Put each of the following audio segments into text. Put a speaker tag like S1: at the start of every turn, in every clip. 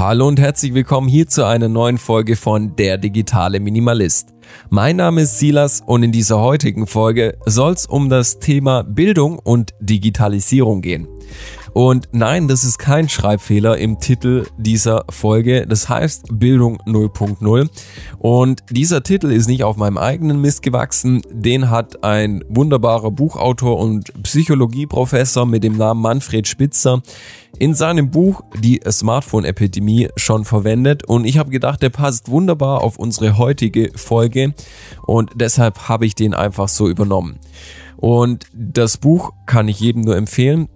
S1: Hallo und herzlich willkommen hier zu einer neuen Folge von Der digitale Minimalist. Mein Name ist Silas und in dieser heutigen Folge soll es um das Thema Bildung und Digitalisierung gehen. Und nein, das ist kein Schreibfehler im Titel dieser Folge. Das heißt Bildung 0.0. Und dieser Titel ist nicht auf meinem eigenen Mist gewachsen. Den hat ein wunderbarer Buchautor und Psychologieprofessor mit dem Namen Manfred Spitzer in seinem Buch Die Smartphone-Epidemie schon verwendet. Und ich habe gedacht, der passt wunderbar auf unsere heutige Folge. Und deshalb habe ich den einfach so übernommen. Und das Buch kann ich jedem nur empfehlen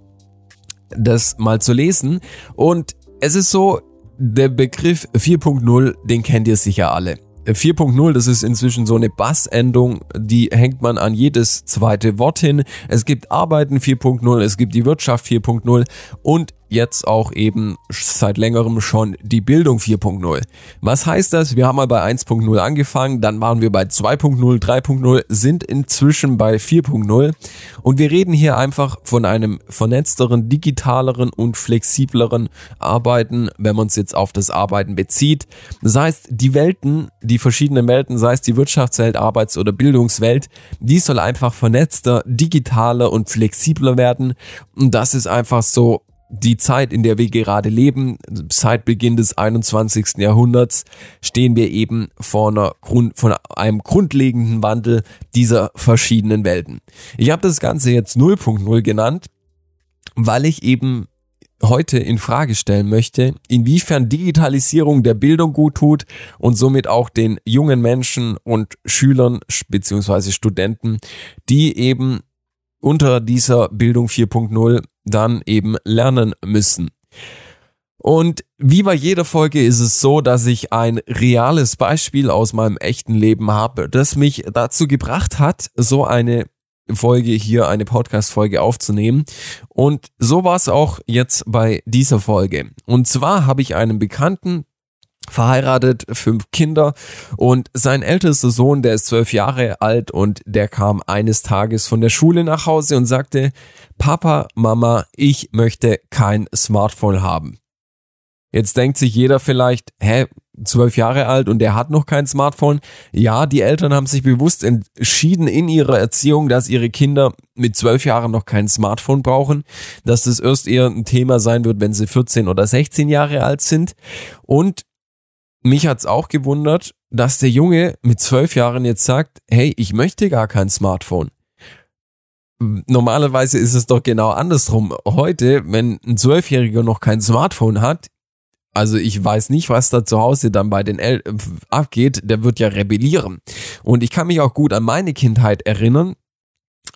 S1: das mal zu lesen. Und es ist so, der Begriff 4.0, den kennt ihr sicher alle. 4.0, das ist inzwischen so eine Bassendung, die hängt man an jedes zweite Wort hin. Es gibt Arbeiten 4.0, es gibt die Wirtschaft 4.0 und jetzt auch eben seit längerem schon die Bildung 4.0. Was heißt das? Wir haben mal bei 1.0 angefangen, dann waren wir bei 2.0, 3.0, sind inzwischen bei 4.0 und wir reden hier einfach von einem vernetzteren, digitaleren und flexibleren Arbeiten, wenn man es jetzt auf das Arbeiten bezieht. Das heißt, die Welten, die verschiedenen Welten, sei es die Wirtschaftswelt, Arbeits- oder Bildungswelt, die soll einfach vernetzter, digitaler und flexibler werden und das ist einfach so die Zeit, in der wir gerade leben, seit Beginn des 21. Jahrhunderts, stehen wir eben vor, einer Grund, vor einem grundlegenden Wandel dieser verschiedenen Welten. Ich habe das Ganze jetzt 0.0 genannt, weil ich eben heute in Frage stellen möchte, inwiefern Digitalisierung der Bildung gut tut und somit auch den jungen Menschen und Schülern bzw. Studenten, die eben unter dieser Bildung 4.0 dann eben lernen müssen. Und wie bei jeder Folge ist es so, dass ich ein reales Beispiel aus meinem echten Leben habe, das mich dazu gebracht hat, so eine Folge hier, eine Podcast-Folge aufzunehmen. Und so war es auch jetzt bei dieser Folge. Und zwar habe ich einen Bekannten, verheiratet, fünf Kinder und sein ältester Sohn, der ist zwölf Jahre alt und der kam eines Tages von der Schule nach Hause und sagte, Papa, Mama, ich möchte kein Smartphone haben. Jetzt denkt sich jeder vielleicht, hä, zwölf Jahre alt und der hat noch kein Smartphone. Ja, die Eltern haben sich bewusst entschieden in ihrer Erziehung, dass ihre Kinder mit zwölf Jahren noch kein Smartphone brauchen, dass das erst eher ein Thema sein wird, wenn sie 14 oder 16 Jahre alt sind. Und mich hat's auch gewundert, dass der Junge mit zwölf Jahren jetzt sagt, hey, ich möchte gar kein Smartphone. Normalerweise ist es doch genau andersrum. Heute, wenn ein Zwölfjähriger noch kein Smartphone hat, also ich weiß nicht, was da zu Hause dann bei den El abgeht, der wird ja rebellieren. Und ich kann mich auch gut an meine Kindheit erinnern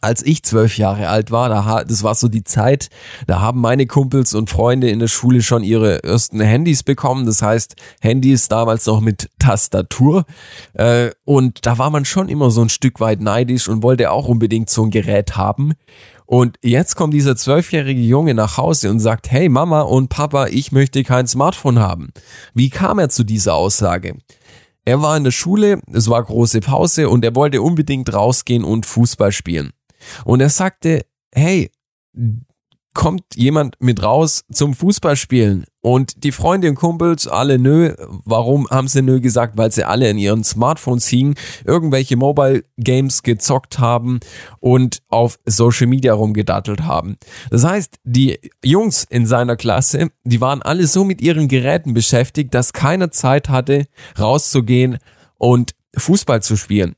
S1: als ich zwölf Jahre alt war, da, das war so die Zeit, da haben meine Kumpels und Freunde in der Schule schon ihre ersten Handys bekommen. Das heißt, Handys damals noch mit Tastatur. Äh, und da war man schon immer so ein Stück weit neidisch und wollte auch unbedingt so ein Gerät haben. Und jetzt kommt dieser zwölfjährige Junge nach Hause und sagt, hey Mama und Papa, ich möchte kein Smartphone haben. Wie kam er zu dieser Aussage? Er war in der Schule, es war große Pause und er wollte unbedingt rausgehen und Fußball spielen. Und er sagte, hey, kommt jemand mit raus zum Fußballspielen? Und die Freunde und Kumpels alle nö. Warum haben sie nö gesagt? Weil sie alle in ihren Smartphones hingen, irgendwelche Mobile Games gezockt haben und auf Social Media rumgedattelt haben. Das heißt, die Jungs in seiner Klasse, die waren alle so mit ihren Geräten beschäftigt, dass keiner Zeit hatte, rauszugehen und Fußball zu spielen.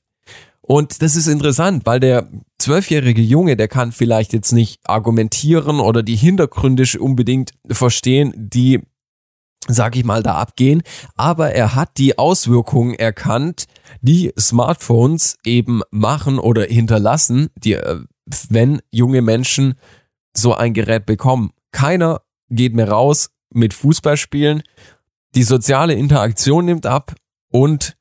S1: Und das ist interessant, weil der zwölfjährige Junge, der kann vielleicht jetzt nicht argumentieren oder die Hintergründe unbedingt verstehen, die, sag ich mal, da abgehen, aber er hat die Auswirkungen erkannt, die Smartphones eben machen oder hinterlassen, die, äh, wenn junge Menschen so ein Gerät bekommen. Keiner geht mehr raus mit Fußballspielen, die soziale Interaktion nimmt ab und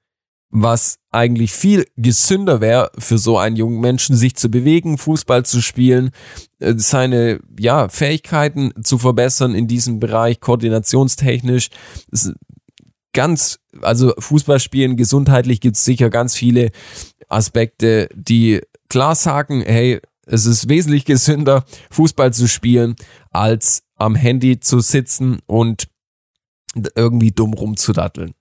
S1: was eigentlich viel gesünder wäre für so einen jungen Menschen, sich zu bewegen, Fußball zu spielen, äh, seine ja, Fähigkeiten zu verbessern in diesem Bereich, koordinationstechnisch. Ganz, also Fußball spielen, gesundheitlich gibt es sicher ganz viele Aspekte, die klar sagen, hey, es ist wesentlich gesünder, Fußball zu spielen, als am Handy zu sitzen und irgendwie dumm rumzudatteln.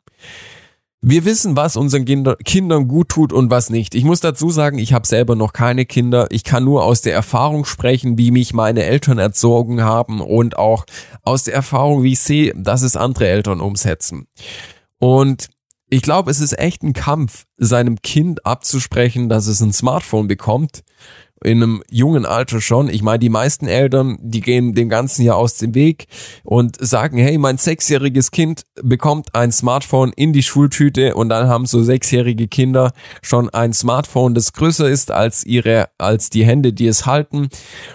S1: Wir wissen, was unseren Kindern gut tut und was nicht. Ich muss dazu sagen, ich habe selber noch keine Kinder. Ich kann nur aus der Erfahrung sprechen, wie mich meine Eltern erzogen haben und auch aus der Erfahrung, wie ich sehe, dass es andere Eltern umsetzen. Und ich glaube, es ist echt ein Kampf, seinem Kind abzusprechen, dass es ein Smartphone bekommt in einem jungen Alter schon. Ich meine, die meisten Eltern, die gehen dem Ganzen ja aus dem Weg und sagen, hey, mein sechsjähriges Kind bekommt ein Smartphone in die Schultüte und dann haben so sechsjährige Kinder schon ein Smartphone, das größer ist als ihre, als die Hände, die es halten.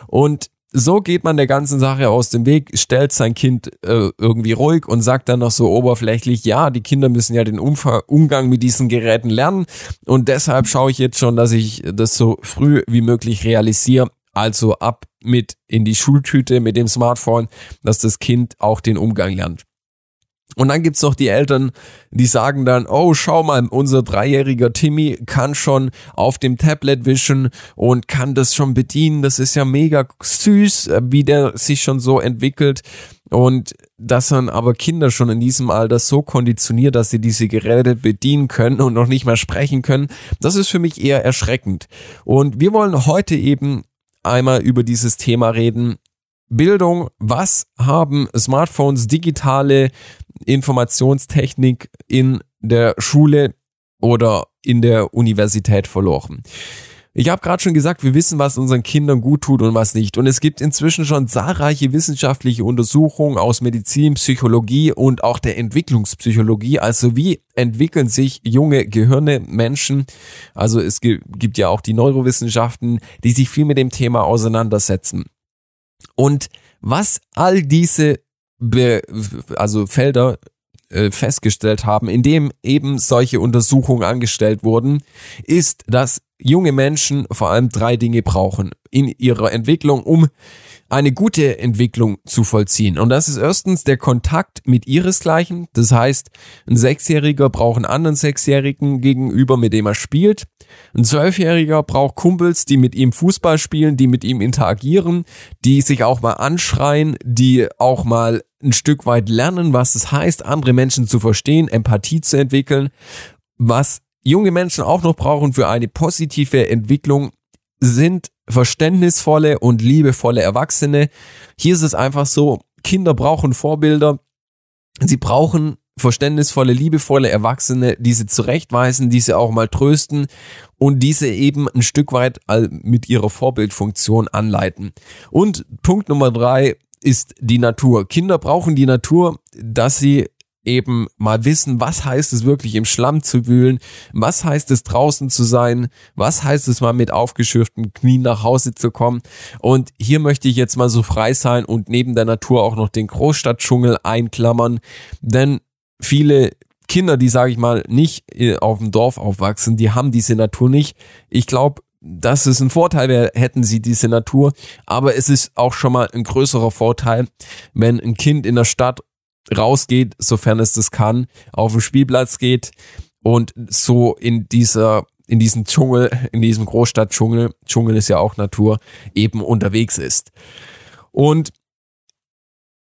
S1: Und so geht man der ganzen Sache aus dem Weg, stellt sein Kind äh, irgendwie ruhig und sagt dann noch so oberflächlich, ja, die Kinder müssen ja den Umfang, Umgang mit diesen Geräten lernen und deshalb schaue ich jetzt schon, dass ich das so früh wie möglich realisiere. Also ab mit in die Schultüte mit dem Smartphone, dass das Kind auch den Umgang lernt. Und dann gibt's noch die Eltern, die sagen dann, oh, schau mal, unser dreijähriger Timmy kann schon auf dem Tablet wischen und kann das schon bedienen. Das ist ja mega süß, äh, wie der sich schon so entwickelt. Und dass dann aber Kinder schon in diesem Alter so konditioniert, dass sie diese Geräte bedienen können und noch nicht mehr sprechen können, das ist für mich eher erschreckend. Und wir wollen heute eben einmal über dieses Thema reden. Bildung, was haben Smartphones, digitale Informationstechnik in der Schule oder in der Universität verloren. Ich habe gerade schon gesagt, wir wissen, was unseren Kindern gut tut und was nicht. Und es gibt inzwischen schon zahlreiche wissenschaftliche Untersuchungen aus Medizin, Psychologie und auch der Entwicklungspsychologie. Also wie entwickeln sich junge Gehirne, Menschen? Also es gibt ja auch die Neurowissenschaften, die sich viel mit dem Thema auseinandersetzen. Und was all diese also Felder äh, festgestellt haben, indem eben solche Untersuchungen angestellt wurden, ist, dass junge Menschen vor allem drei Dinge brauchen in ihrer Entwicklung, um eine gute Entwicklung zu vollziehen. Und das ist erstens der Kontakt mit ihresgleichen. Das heißt, ein Sechsjähriger braucht einen anderen Sechsjährigen gegenüber, mit dem er spielt. Ein Zwölfjähriger braucht Kumpels, die mit ihm Fußball spielen, die mit ihm interagieren, die sich auch mal anschreien, die auch mal ein Stück weit lernen, was es heißt, andere Menschen zu verstehen, Empathie zu entwickeln. Was junge Menschen auch noch brauchen für eine positive Entwicklung, sind verständnisvolle und liebevolle Erwachsene. Hier ist es einfach so, Kinder brauchen Vorbilder. Sie brauchen verständnisvolle, liebevolle Erwachsene, diese zurechtweisen, diese auch mal trösten und diese eben ein Stück weit mit ihrer Vorbildfunktion anleiten. Und Punkt Nummer drei ist die Natur. Kinder brauchen die Natur, dass sie eben mal wissen, was heißt es wirklich im Schlamm zu wühlen, was heißt es draußen zu sein, was heißt es mal mit aufgeschürften Knien nach Hause zu kommen. Und hier möchte ich jetzt mal so frei sein und neben der Natur auch noch den Großstadtdschungel einklammern, denn viele Kinder, die sage ich mal nicht äh, auf dem Dorf aufwachsen, die haben diese Natur nicht. Ich glaube, dass es ein Vorteil wäre, hätten sie diese Natur, aber es ist auch schon mal ein größerer Vorteil, wenn ein Kind in der Stadt rausgeht, sofern es das kann, auf den Spielplatz geht und so in dieser in diesem Dschungel, in diesem Großstadtdschungel, Dschungel ist ja auch Natur, eben unterwegs ist. Und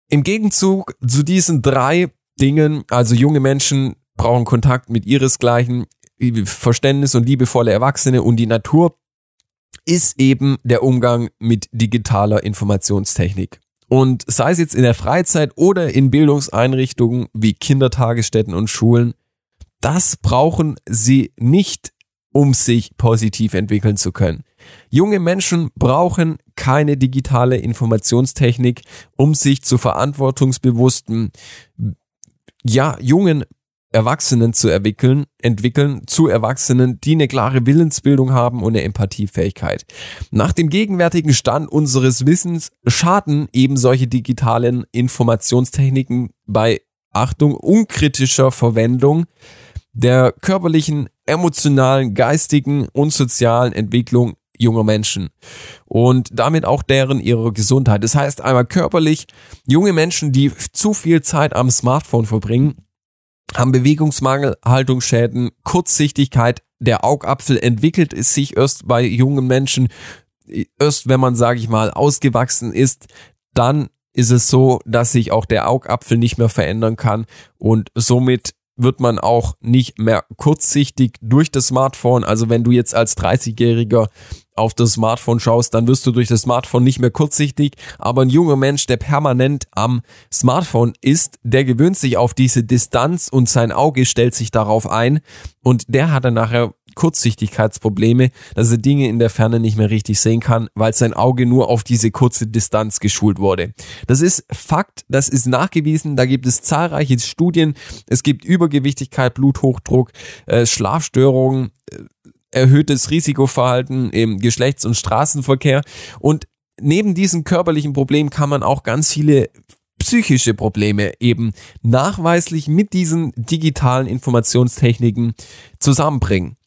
S1: im Gegenzug zu diesen drei Dingen, also junge Menschen brauchen Kontakt mit ihresgleichen, Verständnis und liebevolle Erwachsene und die Natur, ist eben der Umgang mit digitaler Informationstechnik. Und sei es jetzt in der Freizeit oder in Bildungseinrichtungen wie Kindertagesstätten und Schulen, das brauchen sie nicht, um sich positiv entwickeln zu können. Junge Menschen brauchen keine digitale Informationstechnik, um sich zu verantwortungsbewussten, ja, jungen Erwachsenen zu entwickeln, entwickeln zu Erwachsenen, die eine klare Willensbildung haben und eine Empathiefähigkeit. Nach dem gegenwärtigen Stand unseres Wissens schaden eben solche digitalen Informationstechniken bei Achtung unkritischer Verwendung der körperlichen, emotionalen, geistigen und sozialen Entwicklung junger Menschen und damit auch deren ihre Gesundheit. Das heißt einmal körperlich, junge Menschen, die zu viel Zeit am Smartphone verbringen, haben Bewegungsmangel, Haltungsschäden, Kurzsichtigkeit. Der Augapfel entwickelt es sich erst bei jungen Menschen, erst wenn man, sage ich mal, ausgewachsen ist, dann ist es so, dass sich auch der Augapfel nicht mehr verändern kann und somit wird man auch nicht mehr kurzsichtig durch das Smartphone. Also wenn du jetzt als 30-Jähriger auf das Smartphone schaust, dann wirst du durch das Smartphone nicht mehr kurzsichtig. Aber ein junger Mensch, der permanent am Smartphone ist, der gewöhnt sich auf diese Distanz und sein Auge stellt sich darauf ein und der hat dann nachher Kurzsichtigkeitsprobleme, dass er Dinge in der Ferne nicht mehr richtig sehen kann, weil sein Auge nur auf diese kurze Distanz geschult wurde. Das ist Fakt, das ist nachgewiesen, da gibt es zahlreiche Studien, es gibt Übergewichtigkeit, Bluthochdruck, äh, Schlafstörungen, äh, erhöhtes Risikoverhalten im Geschlechts- und Straßenverkehr und neben diesen körperlichen Problemen kann man auch ganz viele psychische Probleme eben nachweislich mit diesen digitalen Informationstechniken zusammenbringen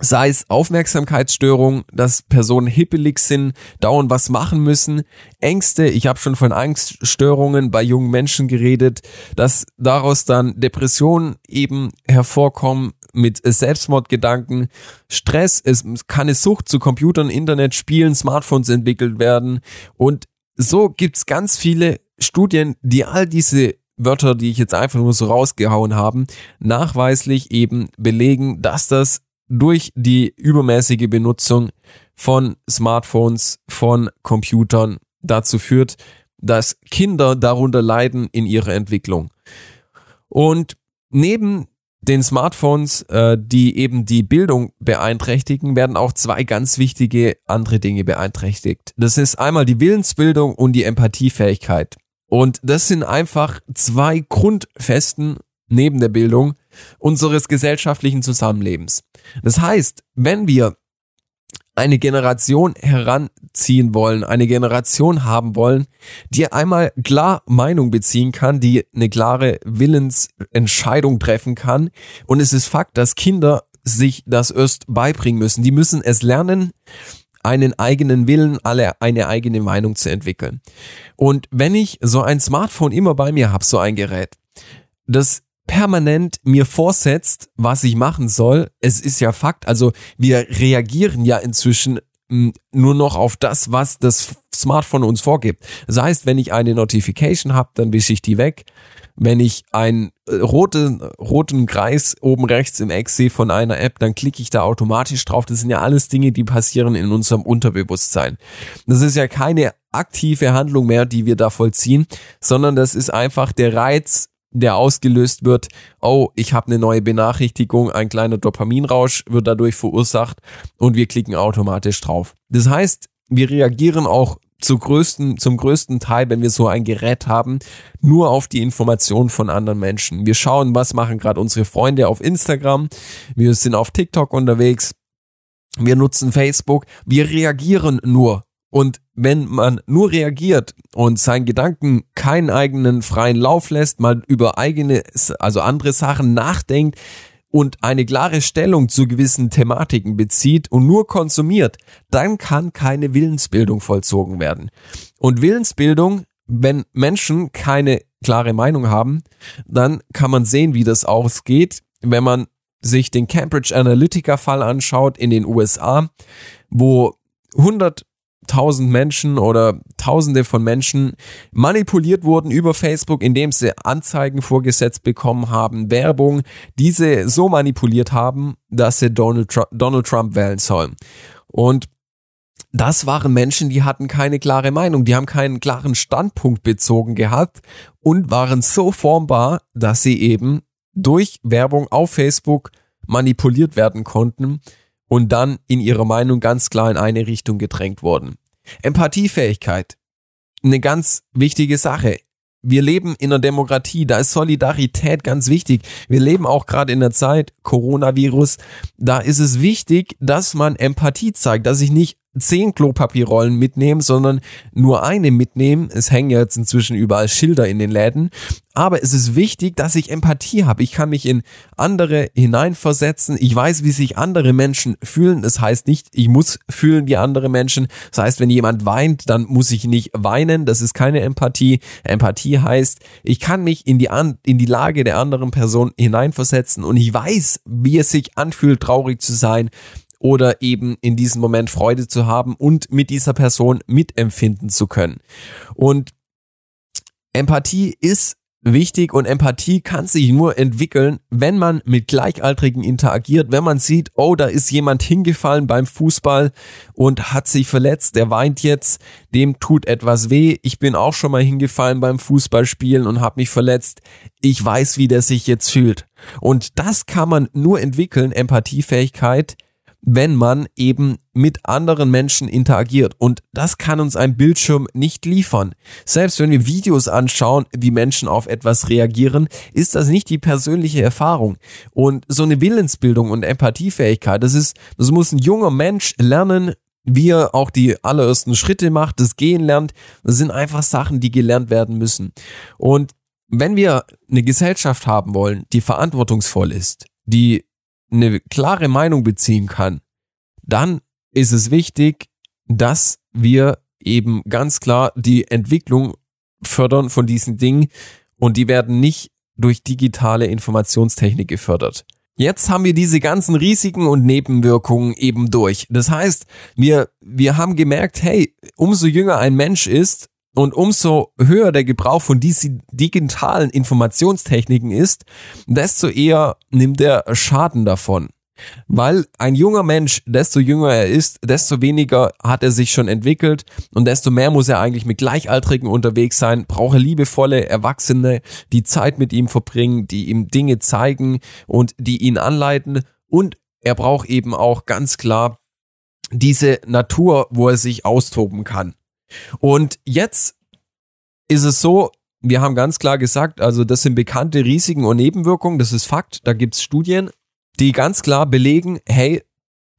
S1: sei es Aufmerksamkeitsstörung, dass Personen hippelig sind, dauernd was machen müssen, Ängste, ich habe schon von Angststörungen bei jungen Menschen geredet, dass daraus dann Depressionen eben hervorkommen mit Selbstmordgedanken, Stress, es kann eine Sucht zu Computern, Internet, Spielen, Smartphones entwickelt werden. Und so gibt's ganz viele Studien, die all diese Wörter, die ich jetzt einfach nur so rausgehauen haben, nachweislich eben belegen, dass das durch die übermäßige Benutzung von Smartphones, von Computern dazu führt, dass Kinder darunter leiden in ihrer Entwicklung. Und neben den Smartphones, äh, die eben die Bildung beeinträchtigen, werden auch zwei ganz wichtige andere Dinge beeinträchtigt. Das ist einmal die Willensbildung und die Empathiefähigkeit. Und das sind einfach zwei Grundfesten neben der Bildung unseres gesellschaftlichen Zusammenlebens. Das heißt, wenn wir eine Generation heranziehen wollen, eine Generation haben wollen, die einmal klar Meinung beziehen kann, die eine klare Willensentscheidung treffen kann. Und es ist Fakt, dass Kinder sich das erst beibringen müssen. Die müssen es lernen, einen eigenen Willen, alle eine eigene Meinung zu entwickeln. Und wenn ich so ein Smartphone immer bei mir habe, so ein Gerät, das permanent mir vorsetzt, was ich machen soll. Es ist ja Fakt. Also wir reagieren ja inzwischen hm, nur noch auf das, was das Smartphone uns vorgibt. Das heißt, wenn ich eine Notification habe, dann wische ich die weg. Wenn ich einen äh, roten, roten Kreis oben rechts im Eck sehe von einer App, dann klicke ich da automatisch drauf. Das sind ja alles Dinge, die passieren in unserem Unterbewusstsein. Das ist ja keine aktive Handlung mehr, die wir da vollziehen, sondern das ist einfach der Reiz, der ausgelöst wird, oh, ich habe eine neue Benachrichtigung, ein kleiner Dopaminrausch wird dadurch verursacht und wir klicken automatisch drauf. Das heißt, wir reagieren auch zu größten, zum größten Teil, wenn wir so ein Gerät haben, nur auf die Informationen von anderen Menschen. Wir schauen, was machen gerade unsere Freunde auf Instagram, wir sind auf TikTok unterwegs, wir nutzen Facebook, wir reagieren nur und wenn man nur reagiert und seinen Gedanken keinen eigenen freien Lauf lässt, mal über eigene, also andere Sachen nachdenkt und eine klare Stellung zu gewissen Thematiken bezieht und nur konsumiert, dann kann keine Willensbildung vollzogen werden. Und Willensbildung, wenn Menschen keine klare Meinung haben, dann kann man sehen, wie das ausgeht, wenn man sich den Cambridge Analytica Fall anschaut in den USA, wo 100 tausend Menschen oder tausende von Menschen manipuliert wurden über Facebook, indem sie Anzeigen vorgesetzt bekommen haben, Werbung, diese so manipuliert haben, dass sie Donald, Trump, Donald Trump wählen sollen. Und das waren Menschen, die hatten keine klare Meinung, die haben keinen klaren Standpunkt bezogen gehabt und waren so formbar, dass sie eben durch Werbung auf Facebook manipuliert werden konnten und dann in ihrer Meinung ganz klar in eine Richtung gedrängt worden. Empathiefähigkeit. Eine ganz wichtige Sache. Wir leben in einer Demokratie, da ist Solidarität ganz wichtig. Wir leben auch gerade in der Zeit Coronavirus, da ist es wichtig, dass man Empathie zeigt, dass ich nicht zehn Klopapierrollen mitnehmen, sondern nur eine mitnehmen. Es hängen ja jetzt inzwischen überall Schilder in den Läden. Aber es ist wichtig, dass ich Empathie habe. Ich kann mich in andere hineinversetzen. Ich weiß, wie sich andere Menschen fühlen. Das heißt nicht, ich muss fühlen wie andere Menschen. Das heißt, wenn jemand weint, dann muss ich nicht weinen. Das ist keine Empathie. Empathie heißt, ich kann mich in die, An in die Lage der anderen Person hineinversetzen und ich weiß, wie es sich anfühlt, traurig zu sein oder eben in diesem Moment Freude zu haben und mit dieser Person mitempfinden zu können. Und Empathie ist wichtig und Empathie kann sich nur entwickeln, wenn man mit Gleichaltrigen interagiert, wenn man sieht, oh, da ist jemand hingefallen beim Fußball und hat sich verletzt, der weint jetzt, dem tut etwas weh. Ich bin auch schon mal hingefallen beim Fußballspielen und habe mich verletzt. Ich weiß, wie der sich jetzt fühlt. Und das kann man nur entwickeln, Empathiefähigkeit, wenn man eben mit anderen Menschen interagiert. Und das kann uns ein Bildschirm nicht liefern. Selbst wenn wir Videos anschauen, wie Menschen auf etwas reagieren, ist das nicht die persönliche Erfahrung. Und so eine Willensbildung und Empathiefähigkeit, das ist, das muss ein junger Mensch lernen, wie er auch die allerersten Schritte macht, das Gehen lernt. Das sind einfach Sachen, die gelernt werden müssen. Und wenn wir eine Gesellschaft haben wollen, die verantwortungsvoll ist, die eine klare Meinung beziehen kann, dann ist es wichtig, dass wir eben ganz klar die Entwicklung fördern von diesen Dingen und die werden nicht durch digitale Informationstechnik gefördert. Jetzt haben wir diese ganzen Risiken und Nebenwirkungen eben durch. Das heißt, wir, wir haben gemerkt, hey, umso jünger ein Mensch ist und umso höher der Gebrauch von diesen digitalen Informationstechniken ist, desto eher nimmt er Schaden davon. Weil ein junger Mensch, desto jünger er ist, desto weniger hat er sich schon entwickelt und desto mehr muss er eigentlich mit Gleichaltrigen unterwegs sein, brauche liebevolle Erwachsene, die Zeit mit ihm verbringen, die ihm Dinge zeigen und die ihn anleiten und er braucht eben auch ganz klar diese Natur, wo er sich austoben kann. Und jetzt ist es so, wir haben ganz klar gesagt, also das sind bekannte Risiken und Nebenwirkungen, das ist Fakt, da gibt's Studien, die ganz klar belegen, hey,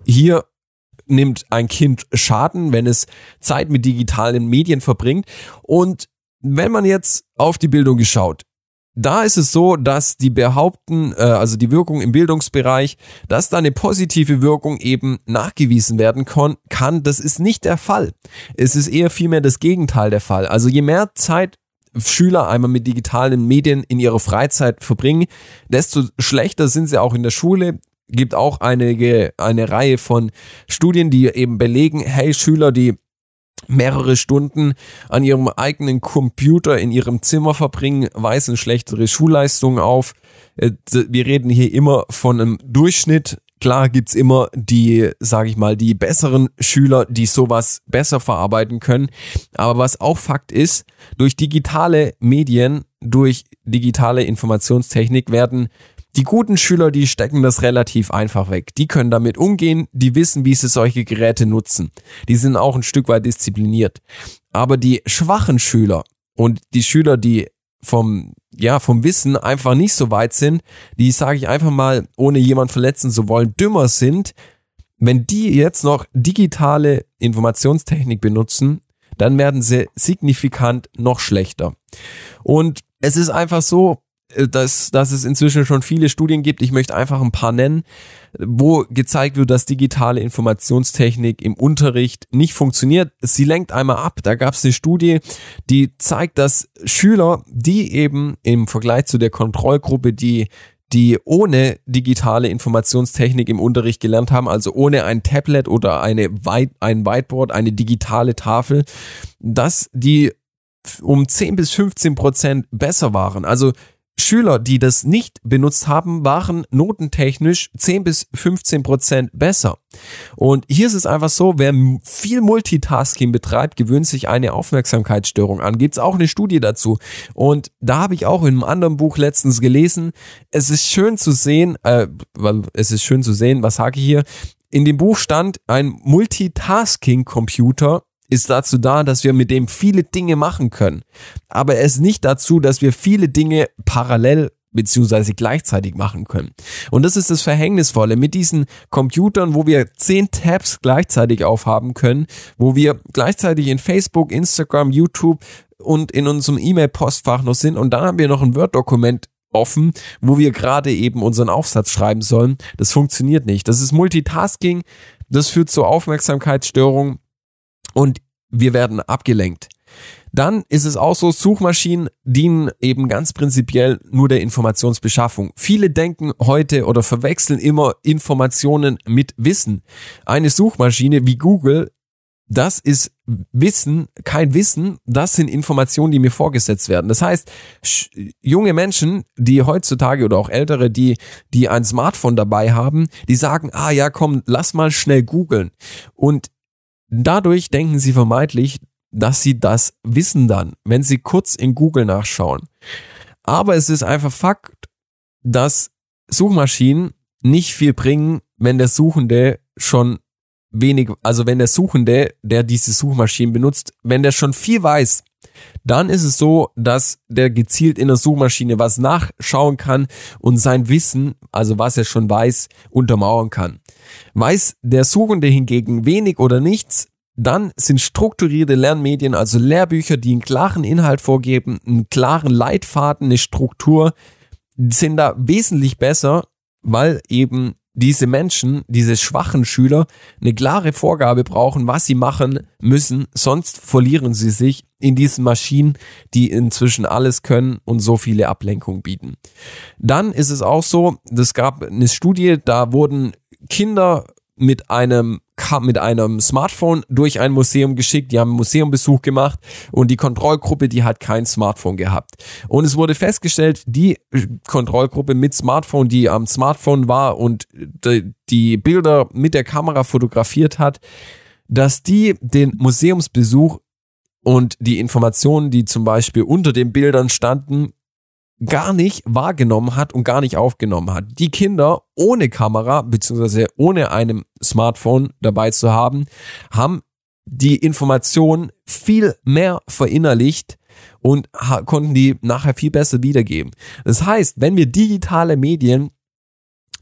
S1: hier nimmt ein Kind Schaden, wenn es Zeit mit digitalen Medien verbringt. Und wenn man jetzt auf die Bildung geschaut, da ist es so, dass die behaupten, äh, also die Wirkung im Bildungsbereich, dass da eine positive Wirkung eben nachgewiesen werden kann. Das ist nicht der Fall. Es ist eher vielmehr das Gegenteil der Fall. Also je mehr Zeit Schüler einmal mit digitalen Medien in ihrer Freizeit verbringen, desto schlechter sind sie auch in der Schule. Gibt auch einige, eine Reihe von Studien, die eben belegen, hey, Schüler, die mehrere Stunden an ihrem eigenen Computer in ihrem Zimmer verbringen, weisen schlechtere Schulleistungen auf. Äh, wir reden hier immer von einem Durchschnitt Klar gibt's immer die, sage ich mal, die besseren Schüler, die sowas besser verarbeiten können. Aber was auch Fakt ist, durch digitale Medien, durch digitale Informationstechnik werden die guten Schüler, die stecken das relativ einfach weg. Die können damit umgehen, die wissen, wie sie solche Geräte nutzen. Die sind auch ein Stück weit diszipliniert. Aber die schwachen Schüler und die Schüler, die vom ja, vom Wissen einfach nicht so weit sind, die, sage ich einfach mal, ohne jemand verletzen zu wollen, dümmer sind, wenn die jetzt noch digitale Informationstechnik benutzen, dann werden sie signifikant noch schlechter. Und es ist einfach so, dass, dass es inzwischen schon viele Studien gibt. Ich möchte einfach ein paar nennen, wo gezeigt wird, dass digitale Informationstechnik im Unterricht nicht funktioniert. Sie lenkt einmal ab. Da gab es eine Studie, die zeigt, dass Schüler, die eben im Vergleich zu der Kontrollgruppe, die die ohne digitale Informationstechnik im Unterricht gelernt haben, also ohne ein Tablet oder eine White, ein Whiteboard, eine digitale Tafel, dass die um 10 bis 15 Prozent besser waren. Also Schüler, die das nicht benutzt haben, waren notentechnisch 10 bis 15 Prozent besser. Und hier ist es einfach so, wer viel Multitasking betreibt, gewöhnt sich eine Aufmerksamkeitsstörung an. Gibt es auch eine Studie dazu. Und da habe ich auch in einem anderen Buch letztens gelesen, es ist schön zu sehen, äh, es ist schön zu sehen, was sage ich hier? In dem Buch stand, ein Multitasking-Computer ist dazu da, dass wir mit dem viele Dinge machen können. Aber er ist nicht dazu, dass wir viele Dinge parallel beziehungsweise gleichzeitig machen können. Und das ist das Verhängnisvolle mit diesen Computern, wo wir zehn Tabs gleichzeitig aufhaben können, wo wir gleichzeitig in Facebook, Instagram, YouTube und in unserem E-Mail-Postfach noch sind und dann haben wir noch ein Word-Dokument offen, wo wir gerade eben unseren Aufsatz schreiben sollen. Das funktioniert nicht. Das ist Multitasking, das führt zu Aufmerksamkeitsstörungen und wir werden abgelenkt. Dann ist es auch so, Suchmaschinen dienen eben ganz prinzipiell nur der Informationsbeschaffung. Viele denken heute oder verwechseln immer Informationen mit Wissen. Eine Suchmaschine wie Google das ist Wissen, kein Wissen, das sind Informationen, die mir vorgesetzt werden. Das heißt, junge Menschen, die heutzutage oder auch ältere, die, die ein Smartphone dabei haben, die sagen, ah ja, komm, lass mal schnell googeln. Und dadurch denken sie vermeintlich, dass sie das wissen dann, wenn sie kurz in Google nachschauen. Aber es ist einfach Fakt, dass Suchmaschinen nicht viel bringen, wenn der Suchende schon wenig, also wenn der Suchende, der diese Suchmaschinen benutzt, wenn der schon viel weiß, dann ist es so, dass der gezielt in der Suchmaschine was nachschauen kann und sein Wissen, also was er schon weiß, untermauern kann. Weiß der Suchende hingegen wenig oder nichts, dann sind strukturierte Lernmedien, also Lehrbücher, die einen klaren Inhalt vorgeben, einen klaren Leitfaden, eine Struktur, sind da wesentlich besser, weil eben diese Menschen, diese schwachen Schüler, eine klare Vorgabe brauchen, was sie machen müssen, sonst verlieren sie sich in diesen Maschinen, die inzwischen alles können und so viele Ablenkungen bieten. Dann ist es auch so, es gab eine Studie, da wurden Kinder mit einem mit einem Smartphone durch ein Museum geschickt, die haben einen Museumbesuch gemacht und die Kontrollgruppe, die hat kein Smartphone gehabt. Und es wurde festgestellt, die Kontrollgruppe mit Smartphone, die am Smartphone war und die Bilder mit der Kamera fotografiert hat, dass die den Museumsbesuch und die Informationen, die zum Beispiel unter den Bildern standen, gar nicht wahrgenommen hat und gar nicht aufgenommen hat. Die Kinder ohne Kamera beziehungsweise ohne einem Smartphone dabei zu haben, haben die Information viel mehr verinnerlicht und konnten die nachher viel besser wiedergeben. Das heißt, wenn wir digitale Medien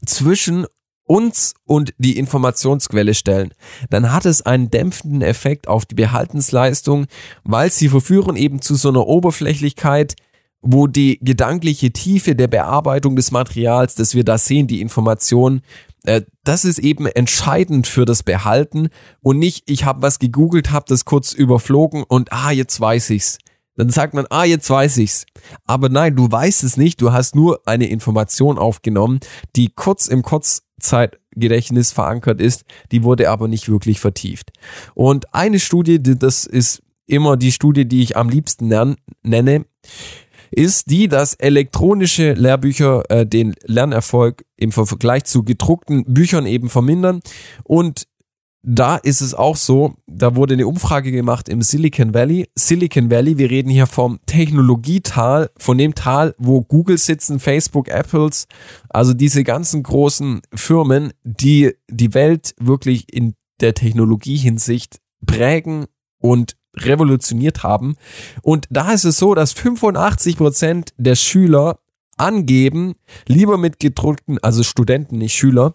S1: zwischen uns und die Informationsquelle stellen, dann hat es einen dämpfenden Effekt auf die Behaltensleistung, weil sie verführen eben zu so einer Oberflächlichkeit, wo die gedankliche Tiefe der Bearbeitung des Materials, dass wir da sehen, die Information, äh, das ist eben entscheidend für das Behalten und nicht, ich habe was gegoogelt, habe das kurz überflogen und ah, jetzt weiß ich's. Dann sagt man, ah, jetzt weiß ich's. Aber nein, du weißt es nicht, du hast nur eine Information aufgenommen, die kurz im Kurzzeitgedächtnis verankert ist, die wurde aber nicht wirklich vertieft. Und eine Studie, das ist immer die Studie, die ich am liebsten nenne, ist die, dass elektronische Lehrbücher äh, den Lernerfolg im Vergleich zu gedruckten Büchern eben vermindern. Und da ist es auch so, da wurde eine Umfrage gemacht im Silicon Valley. Silicon Valley, wir reden hier vom Technologietal, von dem Tal, wo Google sitzen, Facebook, Apples, also diese ganzen großen Firmen, die die Welt wirklich in der Technologiehinsicht prägen und revolutioniert haben. Und da ist es so, dass 85 Prozent der Schüler angeben, lieber mit gedruckten, also Studenten, nicht Schüler,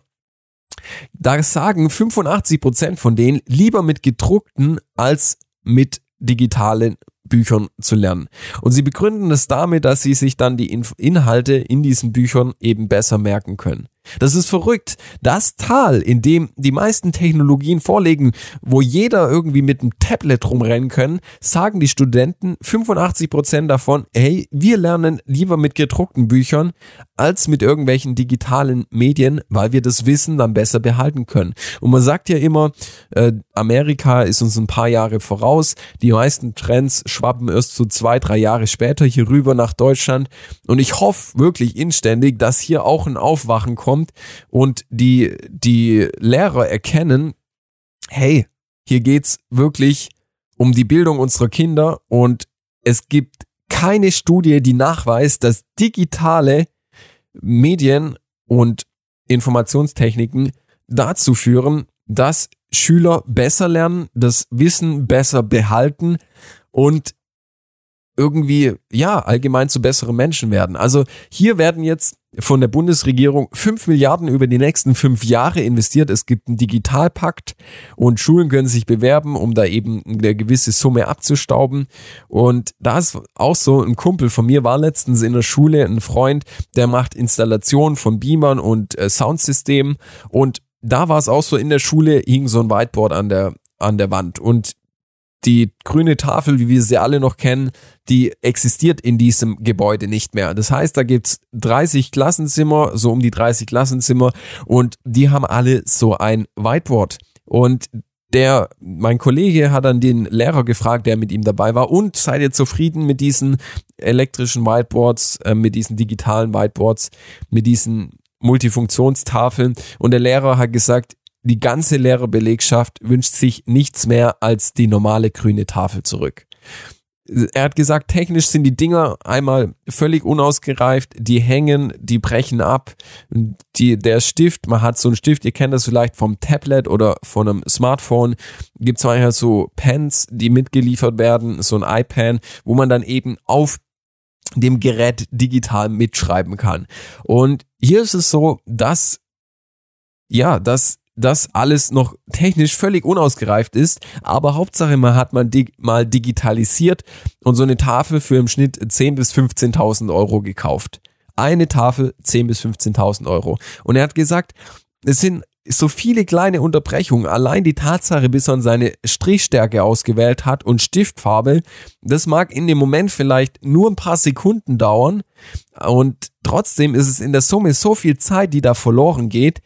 S1: da sagen 85 Prozent von denen lieber mit gedruckten als mit digitalen Büchern zu lernen. Und sie begründen es damit, dass sie sich dann die Inhalte in diesen Büchern eben besser merken können. Das ist verrückt. Das Tal, in dem die meisten Technologien vorliegen, wo jeder irgendwie mit einem Tablet rumrennen können, sagen die Studenten 85 Prozent davon, hey, wir lernen lieber mit gedruckten Büchern als mit irgendwelchen digitalen Medien, weil wir das Wissen dann besser behalten können. Und man sagt ja immer, äh, Amerika ist uns ein paar Jahre voraus. Die meisten Trends schwappen erst so zwei, drei Jahre später hier rüber nach Deutschland. Und ich hoffe wirklich inständig, dass hier auch ein Aufwachen kommt kommt und die, die Lehrer erkennen, hey, hier geht's wirklich um die Bildung unserer Kinder und es gibt keine Studie, die nachweist, dass digitale Medien und Informationstechniken dazu führen, dass Schüler besser lernen, das Wissen besser behalten und irgendwie, ja, allgemein zu besseren Menschen werden. Also hier werden jetzt von der Bundesregierung fünf Milliarden über die nächsten fünf Jahre investiert. Es gibt einen Digitalpakt und Schulen können sich bewerben, um da eben eine gewisse Summe abzustauben. Und da ist auch so ein Kumpel von mir war letztens in der Schule, ein Freund, der macht Installation von Beamern und äh, Soundsystemen und da war es auch so, in der Schule hing so ein Whiteboard an der, an der Wand und die grüne Tafel, wie wir sie alle noch kennen, die existiert in diesem Gebäude nicht mehr. Das heißt, da gibt's 30 Klassenzimmer, so um die 30 Klassenzimmer und die haben alle so ein Whiteboard. Und der, mein Kollege hat dann den Lehrer gefragt, der mit ihm dabei war, und seid ihr zufrieden mit diesen elektrischen Whiteboards, äh, mit diesen digitalen Whiteboards, mit diesen Multifunktionstafeln? Und der Lehrer hat gesagt, die ganze Lehrerbelegschaft wünscht sich nichts mehr als die normale grüne Tafel zurück. Er hat gesagt, technisch sind die Dinger einmal völlig unausgereift, die hängen, die brechen ab. Die, der Stift, man hat so einen Stift, ihr kennt das vielleicht vom Tablet oder von einem Smartphone, gibt es manchmal so Pens, die mitgeliefert werden, so ein iPad, wo man dann eben auf dem Gerät digital mitschreiben kann. Und hier ist es so, dass ja, dass das alles noch technisch völlig unausgereift ist, aber Hauptsache man hat man dig mal digitalisiert und so eine Tafel für im Schnitt 10.000 bis 15.000 Euro gekauft. Eine Tafel 10.000 bis 15.000 Euro. Und er hat gesagt, es sind so viele kleine Unterbrechungen, allein die Tatsache, bis man seine Strichstärke ausgewählt hat und Stiftfarbe, das mag in dem Moment vielleicht nur ein paar Sekunden dauern und trotzdem ist es in der Summe so viel Zeit, die da verloren geht,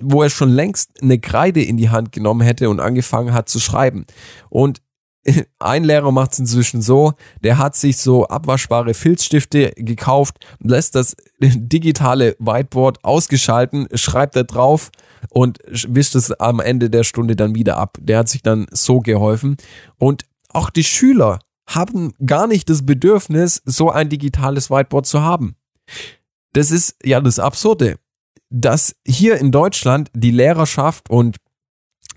S1: wo er schon längst eine Kreide in die Hand genommen hätte und angefangen hat zu schreiben. Und ein Lehrer macht es inzwischen so, der hat sich so abwaschbare Filzstifte gekauft, lässt das digitale Whiteboard ausgeschalten, schreibt da drauf und wischt es am Ende der Stunde dann wieder ab. Der hat sich dann so geholfen. Und auch die Schüler haben gar nicht das Bedürfnis, so ein digitales Whiteboard zu haben. Das ist ja das Absurde dass hier in Deutschland die Lehrerschaft und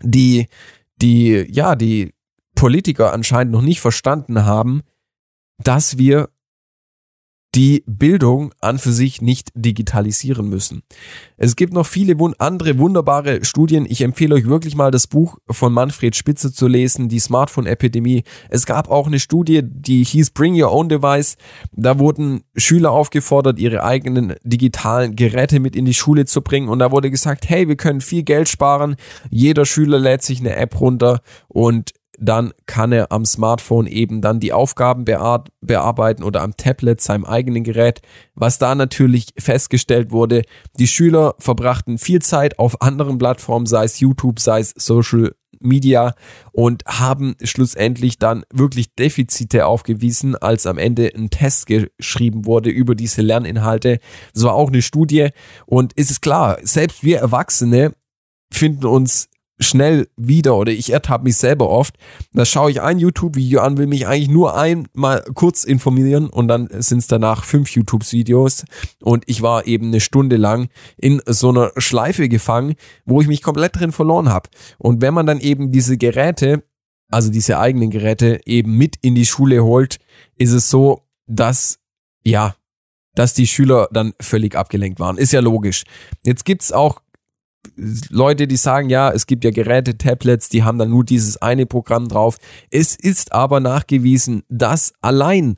S1: die, die, ja, die Politiker anscheinend noch nicht verstanden haben, dass wir die Bildung an für sich nicht digitalisieren müssen. Es gibt noch viele andere wunderbare Studien. Ich empfehle euch wirklich mal das Buch von Manfred Spitze zu lesen, die Smartphone-Epidemie. Es gab auch eine Studie, die hieß Bring Your Own Device. Da wurden Schüler aufgefordert, ihre eigenen digitalen Geräte mit in die Schule zu bringen. Und da wurde gesagt, hey, wir können viel Geld sparen. Jeder Schüler lädt sich eine App runter und dann kann er am Smartphone eben dann die Aufgaben bearbeiten oder am Tablet, seinem eigenen Gerät. Was da natürlich festgestellt wurde, die Schüler verbrachten viel Zeit auf anderen Plattformen, sei es YouTube, sei es Social Media und haben schlussendlich dann wirklich Defizite aufgewiesen, als am Ende ein Test geschrieben wurde über diese Lerninhalte. Das war auch eine Studie und ist es klar, selbst wir Erwachsene finden uns schnell wieder oder ich ertappe mich selber oft. Da schaue ich ein YouTube-Video an, will mich eigentlich nur einmal kurz informieren und dann sind es danach fünf YouTube-Videos und ich war eben eine Stunde lang in so einer Schleife gefangen, wo ich mich komplett drin verloren habe. Und wenn man dann eben diese Geräte, also diese eigenen Geräte eben mit in die Schule holt, ist es so, dass ja, dass die Schüler dann völlig abgelenkt waren. Ist ja logisch. Jetzt gibt's auch Leute, die sagen, ja, es gibt ja Geräte, Tablets, die haben dann nur dieses eine Programm drauf. Es ist aber nachgewiesen, dass allein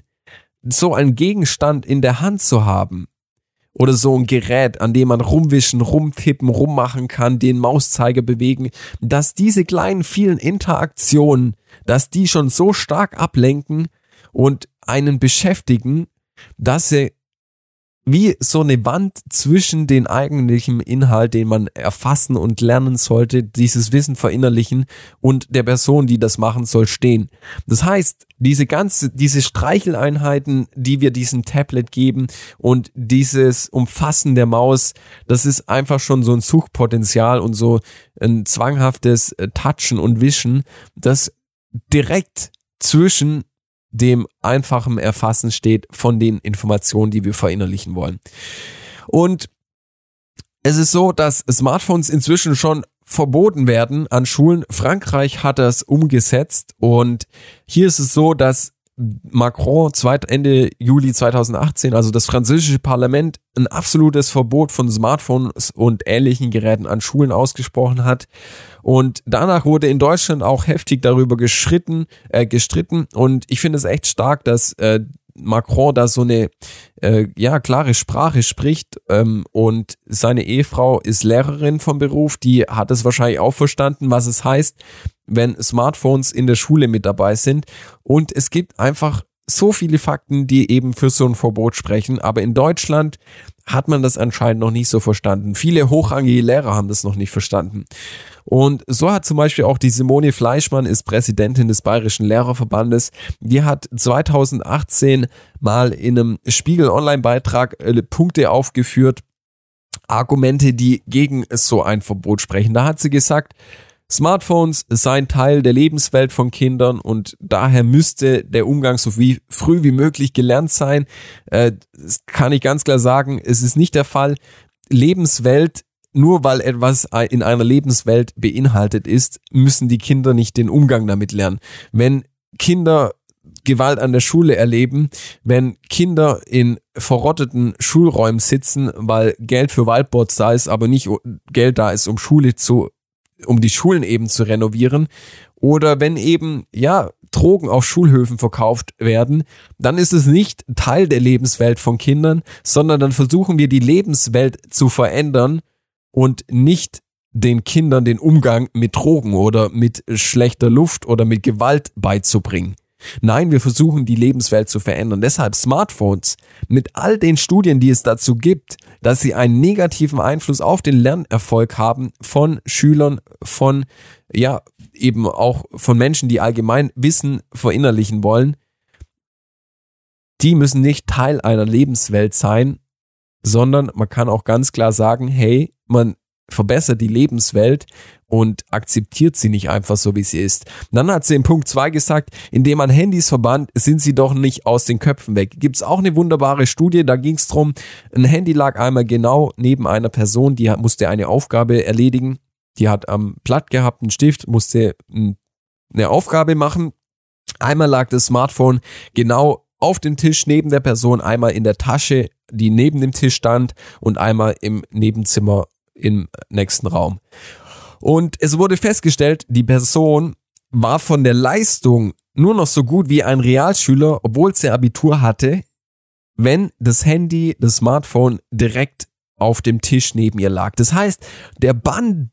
S1: so ein Gegenstand in der Hand zu haben oder so ein Gerät, an dem man rumwischen, rumtippen, rummachen kann, den Mauszeiger bewegen, dass diese kleinen vielen Interaktionen, dass die schon so stark ablenken und einen beschäftigen, dass sie wie so eine Wand zwischen den eigentlichen Inhalt, den man erfassen und lernen sollte, dieses Wissen verinnerlichen und der Person, die das machen soll, stehen. Das heißt, diese ganze, diese Streicheleinheiten, die wir diesem Tablet geben und dieses Umfassen der Maus, das ist einfach schon so ein Suchpotenzial und so ein zwanghaftes äh, Touchen und Wischen, das direkt zwischen dem einfachen Erfassen steht von den Informationen, die wir verinnerlichen wollen. Und es ist so, dass Smartphones inzwischen schon verboten werden an Schulen. Frankreich hat das umgesetzt und hier ist es so, dass Macron Ende Juli 2018, also das französische Parlament, ein absolutes Verbot von Smartphones und ähnlichen Geräten an Schulen ausgesprochen hat. Und danach wurde in Deutschland auch heftig darüber geschritten, äh, gestritten. Und ich finde es echt stark, dass äh, Macron da so eine äh, ja klare Sprache spricht ähm, und seine Ehefrau ist Lehrerin vom Beruf, die hat es wahrscheinlich auch verstanden, was es heißt, wenn Smartphones in der Schule mit dabei sind. Und es gibt einfach so viele Fakten, die eben für so ein Verbot sprechen, aber in Deutschland hat man das anscheinend noch nicht so verstanden. Viele hochrangige Lehrer haben das noch nicht verstanden. Und so hat zum Beispiel auch die Simone Fleischmann, ist Präsidentin des Bayerischen Lehrerverbandes, die hat 2018 mal in einem Spiegel Online-Beitrag äh, Punkte aufgeführt, Argumente, die gegen so ein Verbot sprechen. Da hat sie gesagt, Smartphones seien Teil der Lebenswelt von Kindern und daher müsste der Umgang so wie früh wie möglich gelernt sein. Äh, das kann ich ganz klar sagen, es ist nicht der Fall. Lebenswelt, nur weil etwas in einer Lebenswelt beinhaltet ist, müssen die Kinder nicht den Umgang damit lernen. Wenn Kinder Gewalt an der Schule erleben, wenn Kinder in verrotteten Schulräumen sitzen, weil Geld für Waldboards da ist, aber nicht Geld da ist, um Schule zu um die Schulen eben zu renovieren. Oder wenn eben, ja, Drogen auf Schulhöfen verkauft werden, dann ist es nicht Teil der Lebenswelt von Kindern, sondern dann versuchen wir die Lebenswelt zu verändern und nicht den Kindern den Umgang mit Drogen oder mit schlechter Luft oder mit Gewalt beizubringen. Nein, wir versuchen die Lebenswelt zu verändern. Deshalb Smartphones mit all den Studien, die es dazu gibt, dass sie einen negativen Einfluss auf den Lernerfolg haben von Schülern, von, ja, eben auch von Menschen, die allgemein Wissen verinnerlichen wollen. Die müssen nicht Teil einer Lebenswelt sein, sondern man kann auch ganz klar sagen, hey, man verbessert die Lebenswelt und akzeptiert sie nicht einfach so, wie sie ist. dann hat sie in Punkt 2 gesagt, indem man Handys verbannt, sind sie doch nicht aus den Köpfen weg. Gibt's auch eine wunderbare Studie, da ging's drum, ein Handy lag einmal genau neben einer Person, die musste eine Aufgabe erledigen. Die hat am Blatt gehabt, einen Stift, musste eine Aufgabe machen. Einmal lag das Smartphone genau auf dem Tisch neben der Person, einmal in der Tasche, die neben dem Tisch stand und einmal im Nebenzimmer im nächsten Raum. Und es wurde festgestellt, die Person war von der Leistung nur noch so gut wie ein Realschüler, obwohl sie Abitur hatte, wenn das Handy, das Smartphone direkt auf dem Tisch neben ihr lag. Das heißt, der Bann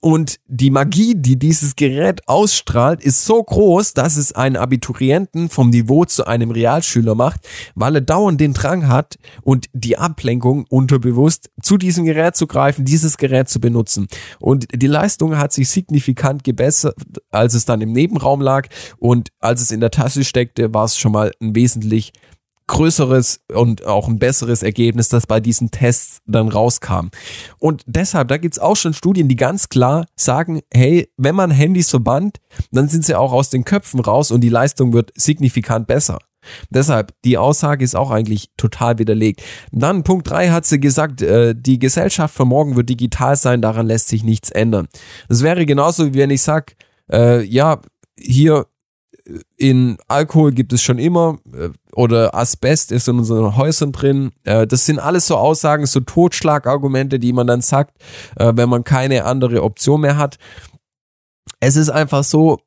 S1: und die Magie, die dieses Gerät ausstrahlt, ist so groß, dass es einen Abiturienten vom Niveau zu einem Realschüler macht, weil er dauernd den Drang hat und die Ablenkung unterbewusst zu diesem Gerät zu greifen, dieses Gerät zu benutzen. Und die Leistung hat sich signifikant gebessert, als es dann im Nebenraum lag und als es in der Tasche steckte, war es schon mal ein wesentlich größeres und auch ein besseres Ergebnis, das bei diesen Tests dann rauskam. Und deshalb, da gibt's auch schon Studien, die ganz klar sagen, hey, wenn man Handys verbannt, dann sind sie auch aus den Köpfen raus und die Leistung wird signifikant besser. Deshalb, die Aussage ist auch eigentlich total widerlegt. Dann Punkt drei hat sie gesagt, äh, die Gesellschaft von morgen wird digital sein, daran lässt sich nichts ändern. Das wäre genauso, wie wenn ich sag, äh, ja, hier in Alkohol gibt es schon immer äh, oder Asbest ist in unseren Häusern drin. Äh, das sind alles so Aussagen, so Totschlagargumente, die man dann sagt, äh, wenn man keine andere Option mehr hat. Es ist einfach so,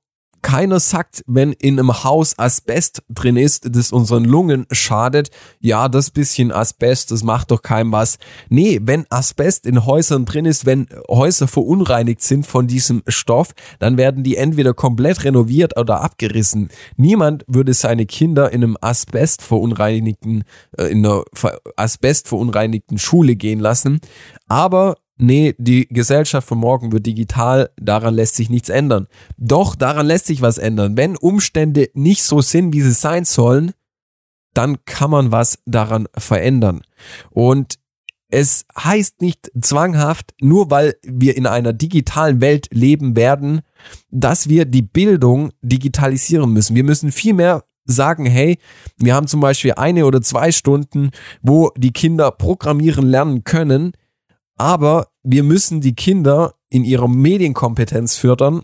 S1: keiner sagt, wenn in einem Haus Asbest drin ist, das unseren Lungen schadet, ja, das bisschen Asbest, das macht doch keinem was. Nee, wenn Asbest in Häusern drin ist, wenn Häuser verunreinigt sind von diesem Stoff, dann werden die entweder komplett renoviert oder abgerissen. Niemand würde seine Kinder in einem Asbest verunreinigten, äh, in einer Asbest verunreinigten Schule gehen lassen. Aber nee, die Gesellschaft von morgen wird digital, daran lässt sich nichts ändern. Doch, daran lässt sich was ändern. Wenn Umstände nicht so sind, wie sie sein sollen, dann kann man was daran verändern. Und es heißt nicht zwanghaft, nur weil wir in einer digitalen Welt leben werden, dass wir die Bildung digitalisieren müssen. Wir müssen vielmehr sagen, hey, wir haben zum Beispiel eine oder zwei Stunden, wo die Kinder programmieren lernen können, aber wir müssen die Kinder in ihrer Medienkompetenz fördern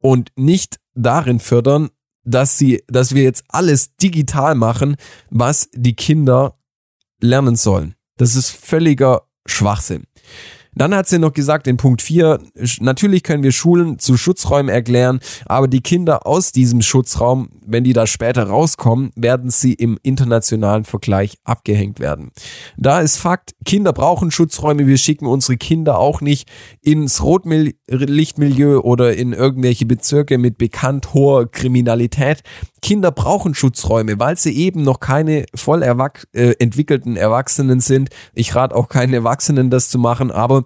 S1: und nicht darin fördern, dass sie, dass wir jetzt alles digital machen, was die Kinder lernen sollen. Das ist völliger Schwachsinn. Dann hat sie noch gesagt in Punkt 4, natürlich können wir Schulen zu Schutzräumen erklären, aber die Kinder aus diesem Schutzraum, wenn die da später rauskommen, werden sie im internationalen Vergleich abgehängt werden. Da ist Fakt, Kinder brauchen Schutzräume, wir schicken unsere Kinder auch nicht ins Rotlichtmilieu oder in irgendwelche Bezirke mit bekannt hoher Kriminalität. Kinder brauchen Schutzräume, weil sie eben noch keine voll erwach äh, entwickelten Erwachsenen sind. Ich rate auch keinen Erwachsenen, das zu machen, aber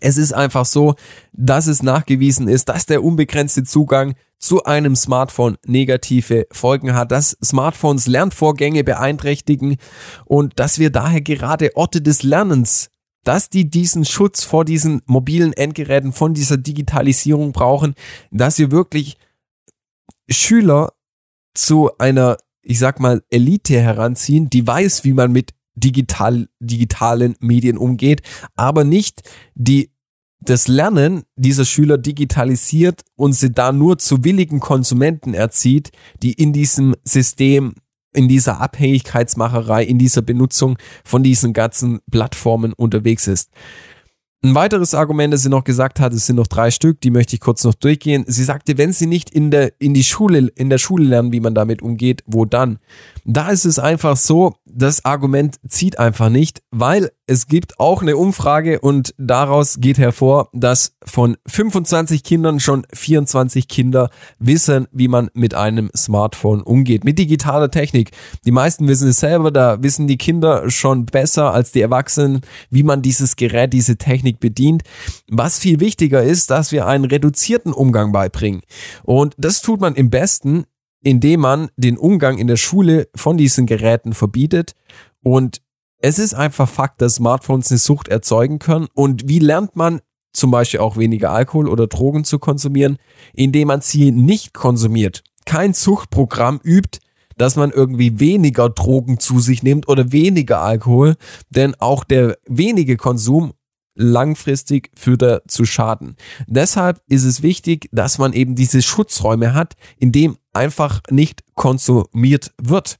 S1: es ist einfach so, dass es nachgewiesen ist, dass der unbegrenzte Zugang zu einem Smartphone negative Folgen hat, dass Smartphones Lernvorgänge beeinträchtigen und dass wir daher gerade Orte des Lernens, dass die diesen Schutz vor diesen mobilen Endgeräten, von dieser Digitalisierung brauchen, dass wir wirklich Schüler zu einer, ich sag mal, Elite heranziehen, die weiß, wie man mit digital, digitalen Medien umgeht, aber nicht die das Lernen dieser Schüler digitalisiert und sie da nur zu willigen Konsumenten erzieht, die in diesem System, in dieser Abhängigkeitsmacherei, in dieser Benutzung von diesen ganzen Plattformen unterwegs ist. Ein weiteres Argument, das sie noch gesagt hat, es sind noch drei Stück, die möchte ich kurz noch durchgehen. Sie sagte, wenn sie nicht in der, in die Schule, in der Schule lernen, wie man damit umgeht, wo dann? Da ist es einfach so, das Argument zieht einfach nicht, weil es gibt auch eine Umfrage und daraus geht hervor, dass von 25 Kindern schon 24 Kinder wissen, wie man mit einem Smartphone umgeht, mit digitaler Technik. Die meisten wissen es selber, da wissen die Kinder schon besser als die Erwachsenen, wie man dieses Gerät, diese Technik bedient. Was viel wichtiger ist, dass wir einen reduzierten Umgang beibringen. Und das tut man im besten, indem man den Umgang in der Schule von diesen Geräten verbietet. Und es ist einfach Fakt, dass Smartphones eine Sucht erzeugen können. Und wie lernt man zum Beispiel auch weniger Alkohol oder Drogen zu konsumieren, indem man sie nicht konsumiert? Kein Suchtprogramm übt, dass man irgendwie weniger Drogen zu sich nimmt oder weniger Alkohol, denn auch der wenige Konsum langfristig führt er zu Schaden. Deshalb ist es wichtig, dass man eben diese Schutzräume hat, in dem einfach nicht konsumiert wird.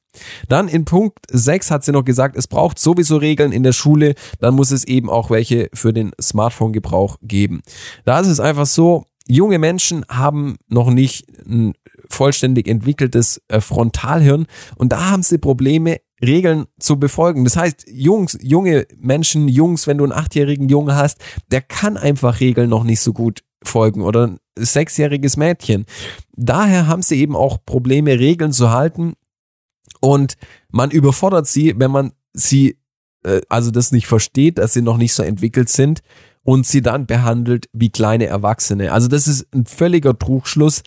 S1: Dann in Punkt 6 hat sie noch gesagt, es braucht sowieso Regeln in der Schule, dann muss es eben auch welche für den Smartphone-Gebrauch geben. Da ist es einfach so, junge Menschen haben noch nicht ein vollständig entwickeltes äh, Frontalhirn und da haben sie Probleme, Regeln zu befolgen. Das heißt, Jungs, junge Menschen, Jungs, wenn du einen achtjährigen Jungen hast, der kann einfach Regeln noch nicht so gut folgen oder ein sechsjähriges Mädchen. Daher haben sie eben auch Probleme, Regeln zu halten und man überfordert sie, wenn man sie, äh, also das nicht versteht, dass sie noch nicht so entwickelt sind und sie dann behandelt wie kleine Erwachsene. Also das ist ein völliger Trugschluss.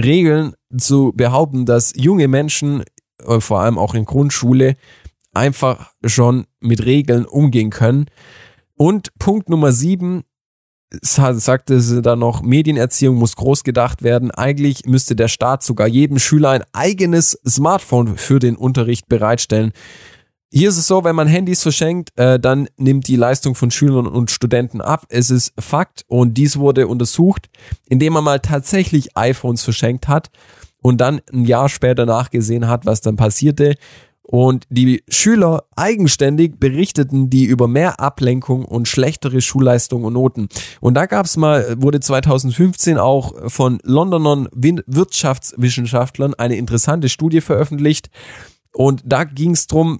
S1: Regeln zu behaupten, dass junge Menschen vor allem auch in Grundschule, einfach schon mit Regeln umgehen können. Und Punkt Nummer sieben, sagte sie da noch, Medienerziehung muss groß gedacht werden. Eigentlich müsste der Staat sogar jedem Schüler ein eigenes Smartphone für den Unterricht bereitstellen. Hier ist es so, wenn man Handys verschenkt, äh, dann nimmt die Leistung von Schülern und Studenten ab. Es ist Fakt und dies wurde untersucht, indem man mal tatsächlich iPhones verschenkt hat und dann ein Jahr später nachgesehen hat, was dann passierte. Und die Schüler eigenständig berichteten die über mehr Ablenkung und schlechtere Schulleistung und Noten. Und da gab's mal, wurde 2015 auch von Londoner Wirtschaftswissenschaftlern eine interessante Studie veröffentlicht. Und da ging's drum,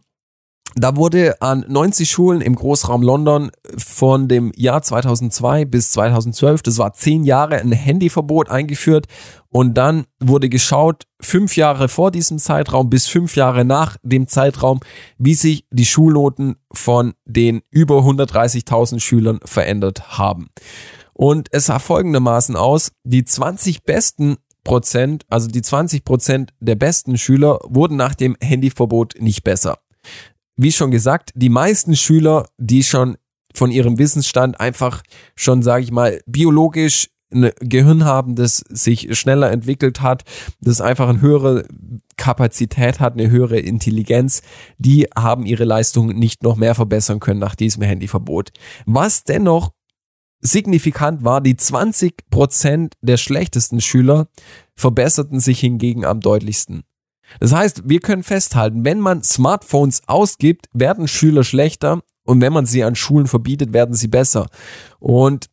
S1: da wurde an 90 Schulen im Großraum London von dem Jahr 2002 bis 2012, das war zehn Jahre, ein Handyverbot eingeführt und dann wurde geschaut, fünf Jahre vor diesem Zeitraum bis fünf Jahre nach dem Zeitraum, wie sich die Schulnoten von den über 130.000 Schülern verändert haben. Und es sah folgendermaßen aus, die 20 besten Prozent, also die 20 Prozent der besten Schüler wurden nach dem Handyverbot nicht besser wie schon gesagt, die meisten Schüler, die schon von ihrem Wissensstand einfach schon, sage ich mal, biologisch ein Gehirn haben, das sich schneller entwickelt hat, das einfach eine höhere Kapazität hat, eine höhere Intelligenz, die haben ihre Leistung nicht noch mehr verbessern können nach diesem Handyverbot. Was dennoch signifikant war, die 20 Prozent der schlechtesten Schüler verbesserten sich hingegen am deutlichsten. Das heißt, wir können festhalten, wenn man Smartphones ausgibt, werden Schüler schlechter und wenn man sie an Schulen verbietet, werden sie besser. Und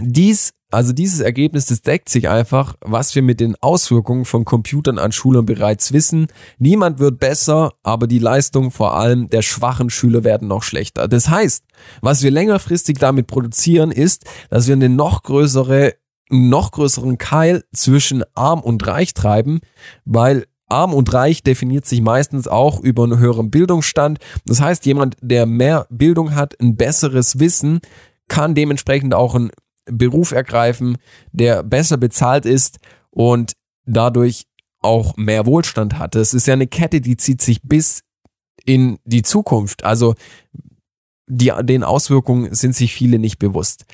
S1: dies also dieses Ergebnis, das deckt sich einfach, was wir mit den Auswirkungen von Computern an Schülern bereits wissen. Niemand wird besser, aber die Leistung vor allem der schwachen Schüler werden noch schlechter. Das heißt, was wir längerfristig damit produzieren, ist, dass wir eine noch größere, noch größeren Keil zwischen arm und reich treiben, weil Arm und reich definiert sich meistens auch über einen höheren Bildungsstand. Das heißt, jemand, der mehr Bildung hat, ein besseres Wissen, kann dementsprechend auch ein Beruf ergreifen, der besser bezahlt ist und dadurch auch mehr Wohlstand hat. Das ist ja eine Kette, die zieht sich bis in die Zukunft. Also die, den Auswirkungen sind sich viele nicht bewusst.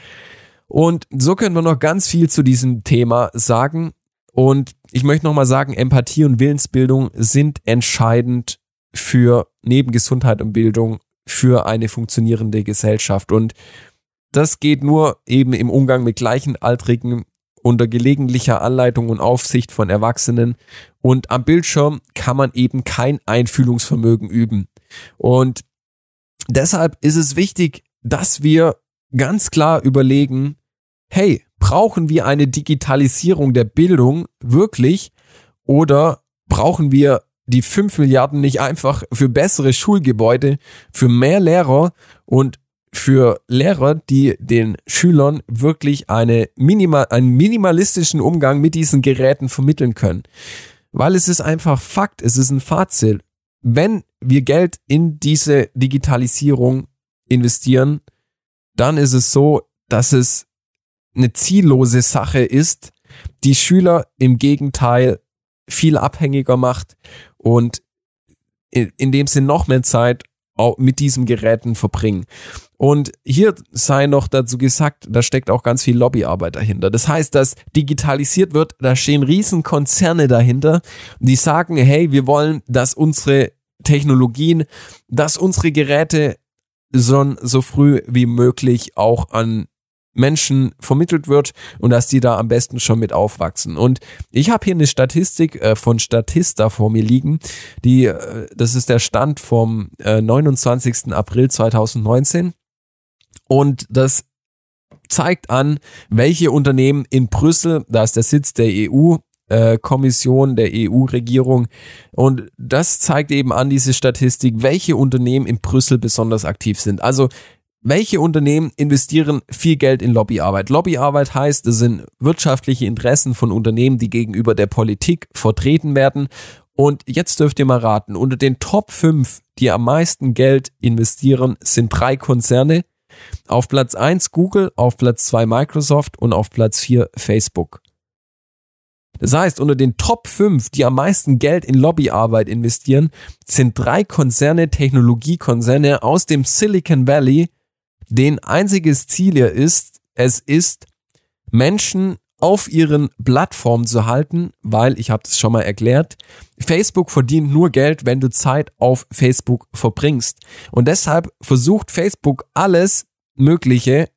S1: Und so können wir noch ganz viel zu diesem Thema sagen. Und ich möchte nochmal sagen, Empathie und Willensbildung sind entscheidend für neben Gesundheit und Bildung für eine funktionierende Gesellschaft. Und das geht nur eben im Umgang mit Gleichenaltrigen unter gelegentlicher Anleitung und Aufsicht von Erwachsenen. Und am Bildschirm kann man eben kein Einfühlungsvermögen üben. Und deshalb ist es wichtig, dass wir ganz klar überlegen, hey, brauchen wir eine Digitalisierung der Bildung wirklich oder brauchen wir die 5 Milliarden nicht einfach für bessere Schulgebäude, für mehr Lehrer und für Lehrer, die den Schülern wirklich eine minimal, einen minimalistischen Umgang mit diesen Geräten vermitteln können. Weil es ist einfach Fakt, es ist ein Fazit. Wenn wir Geld in diese Digitalisierung investieren, dann ist es so, dass es eine ziellose Sache ist, die Schüler im Gegenteil viel abhängiger macht und in dem sie noch mehr Zeit mit diesen Geräten verbringen. Und hier sei noch dazu gesagt, da steckt auch ganz viel Lobbyarbeit dahinter. Das heißt, dass digitalisiert wird, da stehen Riesenkonzerne dahinter, die sagen, hey, wir wollen, dass unsere Technologien, dass unsere Geräte so, so früh wie möglich auch an Menschen vermittelt wird und dass die da am besten schon mit aufwachsen. Und ich habe hier eine Statistik äh, von Statista vor mir liegen, die äh, das ist der Stand vom äh, 29. April 2019 und das zeigt an, welche Unternehmen in Brüssel, da ist der Sitz der EU, äh, Kommission der EU-Regierung. Und das zeigt eben an diese Statistik, welche Unternehmen in Brüssel besonders aktiv sind. Also welche Unternehmen investieren viel Geld in Lobbyarbeit? Lobbyarbeit heißt, es sind wirtschaftliche Interessen von Unternehmen, die gegenüber der Politik vertreten werden. Und jetzt dürft ihr mal raten, unter den Top 5, die am meisten Geld investieren, sind drei Konzerne. Auf Platz 1 Google, auf Platz 2 Microsoft und auf Platz 4 Facebook. Das heißt, unter den Top 5, die am meisten Geld in Lobbyarbeit investieren, sind drei Konzerne, Technologiekonzerne aus dem Silicon Valley, den einziges Ziel hier ist, es ist, Menschen auf ihren Plattformen zu halten, weil, ich habe das schon mal erklärt, Facebook verdient nur Geld, wenn du Zeit auf Facebook verbringst. Und deshalb versucht Facebook alles Mögliche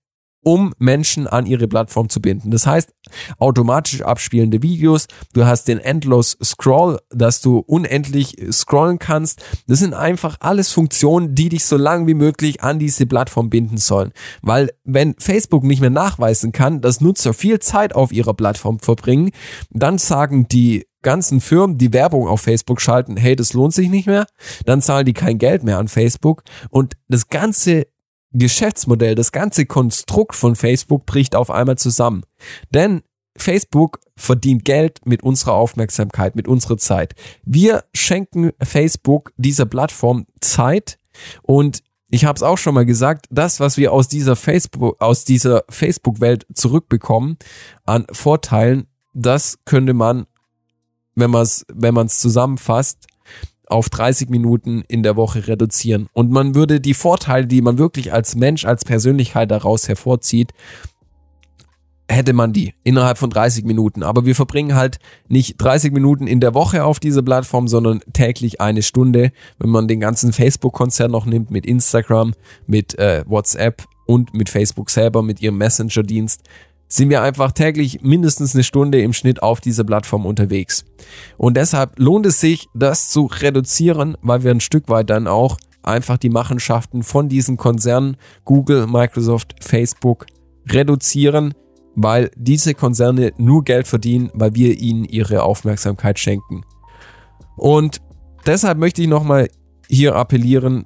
S1: um Menschen an ihre Plattform zu binden. Das heißt, automatisch abspielende Videos, du hast den Endless Scroll, dass du unendlich scrollen kannst. Das sind einfach alles Funktionen, die dich so lang wie möglich an diese Plattform binden sollen. Weil wenn Facebook nicht mehr nachweisen kann, dass Nutzer viel Zeit auf ihrer Plattform verbringen, dann sagen die ganzen Firmen, die Werbung auf Facebook schalten, hey, das lohnt sich nicht mehr, dann zahlen die kein Geld mehr an Facebook und das ganze Geschäftsmodell, das ganze Konstrukt von Facebook bricht auf einmal zusammen. Denn Facebook verdient Geld mit unserer Aufmerksamkeit, mit unserer Zeit. Wir schenken Facebook, dieser Plattform, Zeit und ich habe es auch schon mal gesagt, das, was wir aus dieser Facebook, aus dieser Facebook-Welt zurückbekommen an Vorteilen, das könnte man, wenn man es, wenn man es zusammenfasst, auf 30 Minuten in der Woche reduzieren. Und man würde die Vorteile, die man wirklich als Mensch, als Persönlichkeit daraus hervorzieht, hätte man die innerhalb von 30 Minuten. Aber wir verbringen halt nicht 30 Minuten in der Woche auf dieser Plattform, sondern täglich eine Stunde, wenn man den ganzen Facebook-Konzern noch nimmt mit Instagram, mit äh, WhatsApp und mit Facebook selber, mit ihrem Messenger-Dienst sind wir einfach täglich mindestens eine Stunde im Schnitt auf dieser Plattform unterwegs. Und deshalb lohnt es sich, das zu reduzieren, weil wir ein Stück weit dann auch einfach die Machenschaften von diesen Konzernen Google, Microsoft, Facebook reduzieren, weil diese Konzerne nur Geld verdienen, weil wir ihnen ihre Aufmerksamkeit schenken. Und deshalb möchte ich nochmal hier appellieren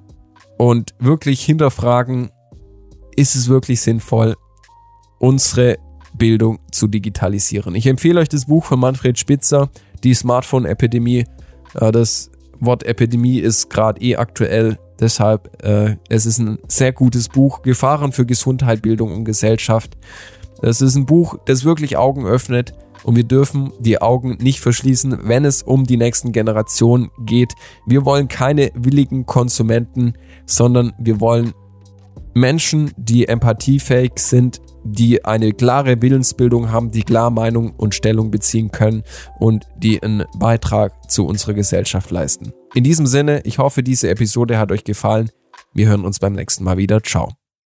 S1: und wirklich hinterfragen, ist es wirklich sinnvoll, unsere Bildung zu digitalisieren. Ich empfehle euch das Buch von Manfred Spitzer, die Smartphone-Epidemie. Äh, das Wort Epidemie ist gerade eh aktuell, deshalb äh, es ist ein sehr gutes Buch. Gefahren für Gesundheit, Bildung und Gesellschaft. Das ist ein Buch, das wirklich Augen öffnet und wir dürfen die Augen nicht verschließen, wenn es um die nächsten Generationen geht. Wir wollen keine willigen Konsumenten, sondern wir wollen Menschen, die empathiefähig sind, die eine klare Willensbildung haben, die klar Meinung und Stellung beziehen können und die einen Beitrag zu unserer Gesellschaft leisten. In diesem Sinne, ich hoffe, diese Episode hat euch gefallen. Wir hören uns beim nächsten Mal wieder. Ciao.